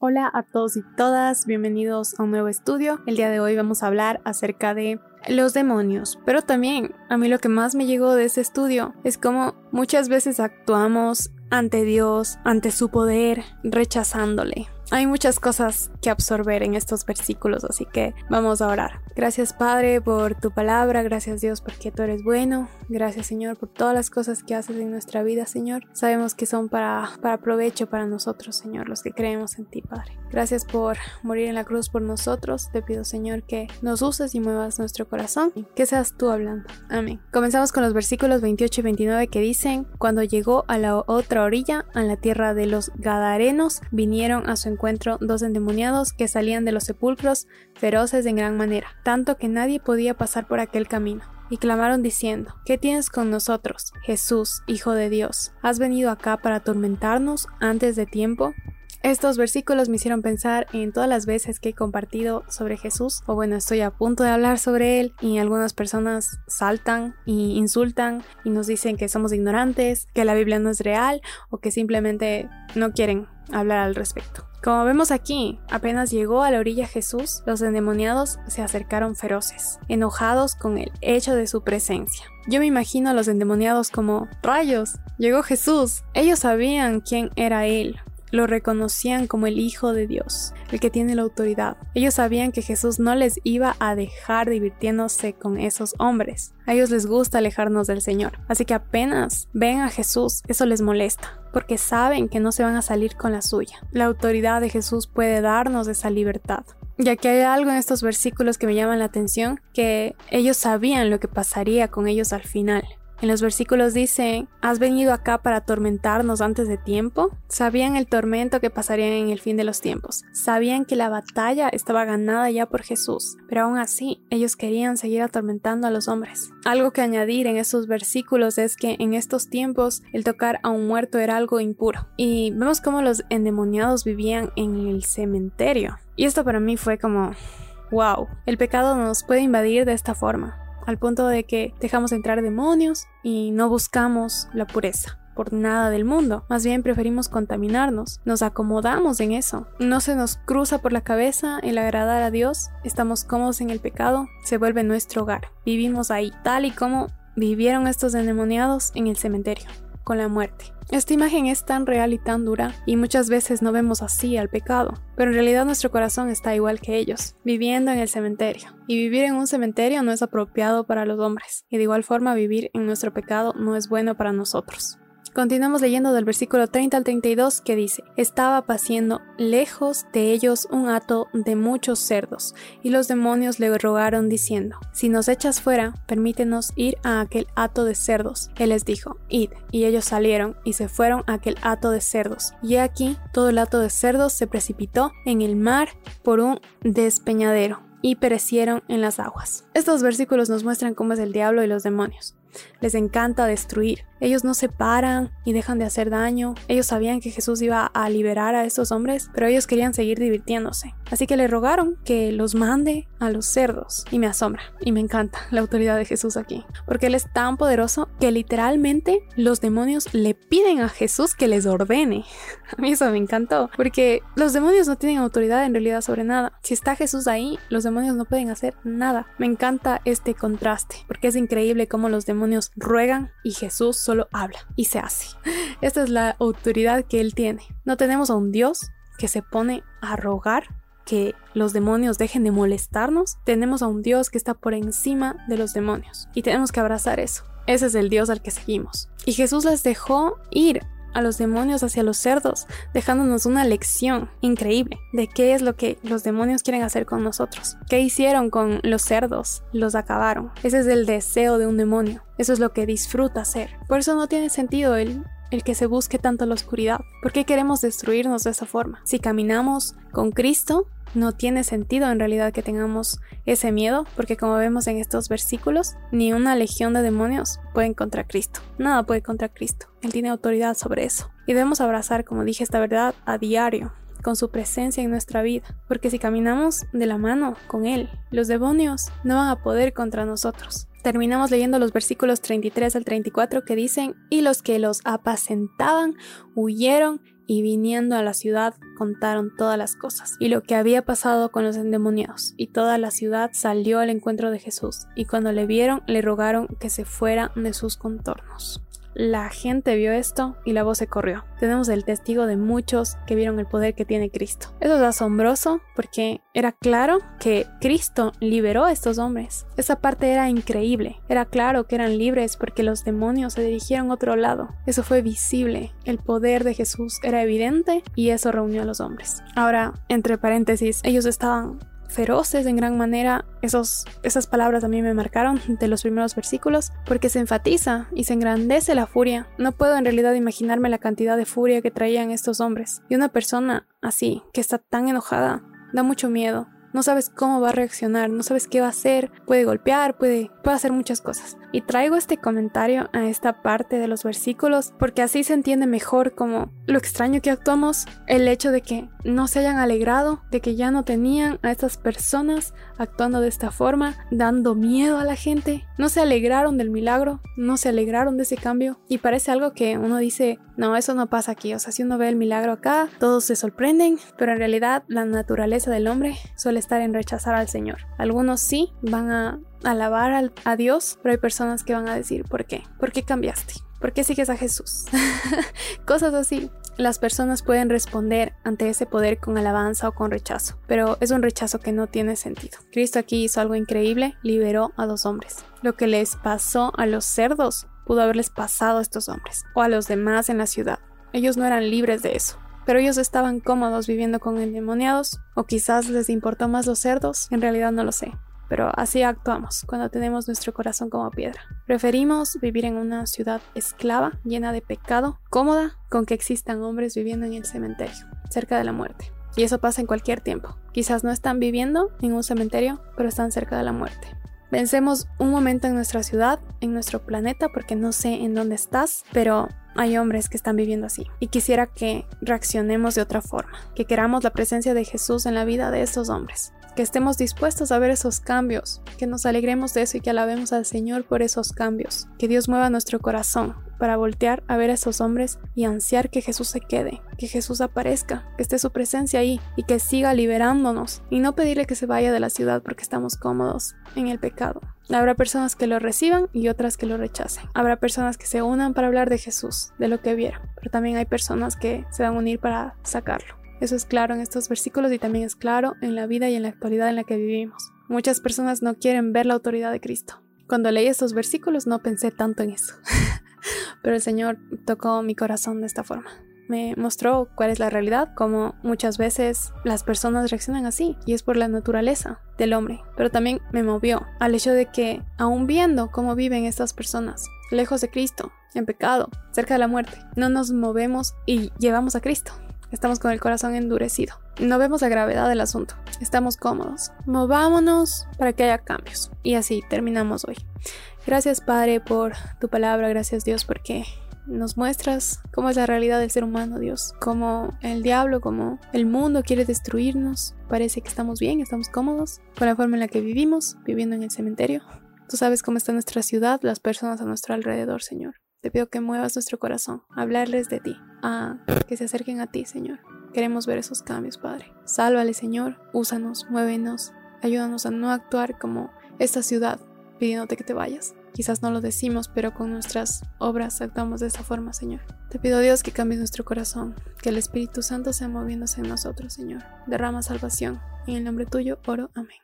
Hola a todos y todas, bienvenidos a un nuevo estudio. El día de hoy vamos a hablar acerca de los demonios, pero también a mí lo que más me llegó de ese estudio es como muchas veces actuamos ante Dios, ante su poder, rechazándole. Hay muchas cosas que absorber en estos versículos, así que vamos a orar. Gracias Padre por tu palabra, gracias Dios porque tú eres bueno, gracias Señor por todas las cosas que haces en nuestra vida, Señor. Sabemos que son para, para provecho para nosotros, Señor, los que creemos en ti, Padre. Gracias por morir en la cruz por nosotros. Te pido, Señor, que nos uses y muevas nuestro corazón, que seas tú hablando. Amén. Comenzamos con los versículos 28 y 29 que dicen, cuando llegó a la otra orilla, a la tierra de los Gadarenos, vinieron a su encuentro dos endemoniados que salían de los sepulcros, feroces en gran manera, tanto que nadie podía pasar por aquel camino. Y clamaron diciendo, ¿qué tienes con nosotros, Jesús, Hijo de Dios? ¿Has venido acá para atormentarnos antes de tiempo? Estos versículos me hicieron pensar en todas las veces que he compartido sobre Jesús, o bueno, estoy a punto de hablar sobre él y algunas personas saltan y insultan y nos dicen que somos ignorantes, que la Biblia no es real o que simplemente no quieren hablar al respecto. Como vemos aquí, apenas llegó a la orilla Jesús, los endemoniados se acercaron feroces, enojados con el hecho de su presencia. Yo me imagino a los endemoniados como rayos, llegó Jesús. Ellos sabían quién era Él, lo reconocían como el Hijo de Dios, el que tiene la autoridad. Ellos sabían que Jesús no les iba a dejar divirtiéndose con esos hombres. A ellos les gusta alejarnos del Señor. Así que apenas ven a Jesús, eso les molesta, porque saben que no se van a salir con la suya. La autoridad de Jesús puede darnos esa libertad. Ya que hay algo en estos versículos que me llaman la atención, que ellos sabían lo que pasaría con ellos al final. En los versículos dice, ¿has venido acá para atormentarnos antes de tiempo? Sabían el tormento que pasaría en el fin de los tiempos. Sabían que la batalla estaba ganada ya por Jesús, pero aún así ellos querían seguir atormentando a los hombres. Algo que añadir en estos versículos es que en estos tiempos el tocar a un muerto era algo impuro. Y vemos cómo los endemoniados vivían en el cementerio. Y esto para mí fue como, wow, el pecado nos puede invadir de esta forma al punto de que dejamos entrar demonios y no buscamos la pureza por nada del mundo. Más bien preferimos contaminarnos, nos acomodamos en eso. No se nos cruza por la cabeza el agradar a Dios, estamos cómodos en el pecado, se vuelve nuestro hogar. Vivimos ahí, tal y como vivieron estos endemoniados en el cementerio, con la muerte. Esta imagen es tan real y tan dura, y muchas veces no vemos así al pecado, pero en realidad nuestro corazón está igual que ellos, viviendo en el cementerio. Y vivir en un cementerio no es apropiado para los hombres, y de igual forma vivir en nuestro pecado no es bueno para nosotros. Continuamos leyendo del versículo 30 al 32 que dice, estaba paciendo lejos de ellos un hato de muchos cerdos, y los demonios le rogaron diciendo, si nos echas fuera, permítenos ir a aquel hato de cerdos. Él les dijo, id, y ellos salieron y se fueron a aquel hato de cerdos. Y aquí todo el hato de cerdos se precipitó en el mar por un despeñadero y perecieron en las aguas. Estos versículos nos muestran cómo es el diablo y los demonios. Les encanta destruir. Ellos no se paran y dejan de hacer daño. Ellos sabían que Jesús iba a liberar a estos hombres, pero ellos querían seguir divirtiéndose. Así que le rogaron que los mande a los cerdos. Y me asombra y me encanta la autoridad de Jesús aquí. Porque Él es tan poderoso que literalmente los demonios le piden a Jesús que les ordene. A mí eso me encantó. Porque los demonios no tienen autoridad en realidad sobre nada. Si está Jesús ahí, los demonios no pueden hacer nada. Me encanta este contraste. Porque es increíble cómo los demonios ruegan y Jesús solo habla y se hace. Esta es la autoridad que él tiene. No tenemos a un Dios que se pone a rogar que los demonios dejen de molestarnos. Tenemos a un Dios que está por encima de los demonios y tenemos que abrazar eso. Ese es el Dios al que seguimos. Y Jesús les dejó ir a los demonios hacia los cerdos, dejándonos una lección increíble de qué es lo que los demonios quieren hacer con nosotros. ¿Qué hicieron con los cerdos? Los acabaron. Ese es el deseo de un demonio. Eso es lo que disfruta hacer. Por eso no tiene sentido el el que se busque tanto la oscuridad. ¿Por qué queremos destruirnos de esa forma? Si caminamos con Cristo, no tiene sentido en realidad que tengamos ese miedo, porque como vemos en estos versículos, ni una legión de demonios pueden contra Cristo. Nada puede contra Cristo. Él tiene autoridad sobre eso. Y debemos abrazar, como dije, esta verdad a diario con su presencia en nuestra vida, porque si caminamos de la mano con Él, los demonios no van a poder contra nosotros. Terminamos leyendo los versículos 33 al 34 que dicen, y los que los apacentaban huyeron y viniendo a la ciudad contaron todas las cosas y lo que había pasado con los endemoniados. Y toda la ciudad salió al encuentro de Jesús y cuando le vieron le rogaron que se fuera de sus contornos. La gente vio esto y la voz se corrió. Tenemos el testigo de muchos que vieron el poder que tiene Cristo. Eso es asombroso porque era claro que Cristo liberó a estos hombres. Esa parte era increíble. Era claro que eran libres porque los demonios se dirigieron a otro lado. Eso fue visible. El poder de Jesús era evidente y eso reunió a los hombres. Ahora, entre paréntesis, ellos estaban feroces en gran manera. Esos, esas palabras a mí me marcaron de los primeros versículos porque se enfatiza y se engrandece la furia. No puedo en realidad imaginarme la cantidad de furia que traían estos hombres. Y una persona así, que está tan enojada, da mucho miedo no sabes cómo va a reaccionar, no sabes qué va a hacer, puede golpear, puede, puede hacer muchas cosas. Y traigo este comentario a esta parte de los versículos porque así se entiende mejor como lo extraño que actuamos, el hecho de que no se hayan alegrado, de que ya no tenían a estas personas actuando de esta forma, dando miedo a la gente, no se alegraron del milagro, no se alegraron de ese cambio. Y parece algo que uno dice, no, eso no pasa aquí, o sea, si uno ve el milagro acá, todos se sorprenden, pero en realidad la naturaleza del hombre suele estar en rechazar al Señor. Algunos sí van a alabar a Dios, pero hay personas que van a decir, ¿por qué? ¿Por qué cambiaste? ¿Por qué sigues a Jesús? Cosas así. Las personas pueden responder ante ese poder con alabanza o con rechazo, pero es un rechazo que no tiene sentido. Cristo aquí hizo algo increíble, liberó a dos hombres. Lo que les pasó a los cerdos pudo haberles pasado a estos hombres o a los demás en la ciudad. Ellos no eran libres de eso pero ellos estaban cómodos viviendo con endemoniados, o quizás les importó más los cerdos, en realidad no lo sé. Pero así actuamos cuando tenemos nuestro corazón como piedra. Preferimos vivir en una ciudad esclava, llena de pecado, cómoda, con que existan hombres viviendo en el cementerio, cerca de la muerte. Y eso pasa en cualquier tiempo. Quizás no están viviendo en un cementerio, pero están cerca de la muerte. Vencemos un momento en nuestra ciudad, en nuestro planeta, porque no sé en dónde estás, pero hay hombres que están viviendo así. Y quisiera que reaccionemos de otra forma, que queramos la presencia de Jesús en la vida de estos hombres, que estemos dispuestos a ver esos cambios, que nos alegremos de eso y que alabemos al Señor por esos cambios, que Dios mueva nuestro corazón para voltear a ver a esos hombres y ansiar que Jesús se quede, que Jesús aparezca, que esté su presencia ahí y que siga liberándonos y no pedirle que se vaya de la ciudad porque estamos cómodos en el pecado. Habrá personas que lo reciban y otras que lo rechacen. Habrá personas que se unan para hablar de Jesús, de lo que vieron, pero también hay personas que se van a unir para sacarlo. Eso es claro en estos versículos y también es claro en la vida y en la actualidad en la que vivimos. Muchas personas no quieren ver la autoridad de Cristo. Cuando leí estos versículos no pensé tanto en eso, pero el Señor tocó mi corazón de esta forma me mostró cuál es la realidad, como muchas veces las personas reaccionan así, y es por la naturaleza del hombre. Pero también me movió al hecho de que, aún viendo cómo viven estas personas, lejos de Cristo, en pecado, cerca de la muerte, no nos movemos y llevamos a Cristo. Estamos con el corazón endurecido. No vemos la gravedad del asunto. Estamos cómodos. Movámonos para que haya cambios. Y así terminamos hoy. Gracias Padre por tu palabra. Gracias Dios porque nos muestras cómo es la realidad del ser humano, Dios. Cómo el diablo, como el mundo quiere destruirnos. Parece que estamos bien, estamos cómodos con la forma en la que vivimos, viviendo en el cementerio. Tú sabes cómo está nuestra ciudad, las personas a nuestro alrededor, Señor. Te pido que muevas nuestro corazón, hablarles de ti, a que se acerquen a ti, Señor. Queremos ver esos cambios, Padre. Sálvale, Señor. Úsanos, muévenos. Ayúdanos a no actuar como esta ciudad, pidiéndote que te vayas. Quizás no lo decimos, pero con nuestras obras actuamos de esa forma, Señor. Te pido, Dios, que cambies nuestro corazón, que el Espíritu Santo sea moviéndose en nosotros, Señor. Derrama salvación. En el nombre tuyo oro. Amén.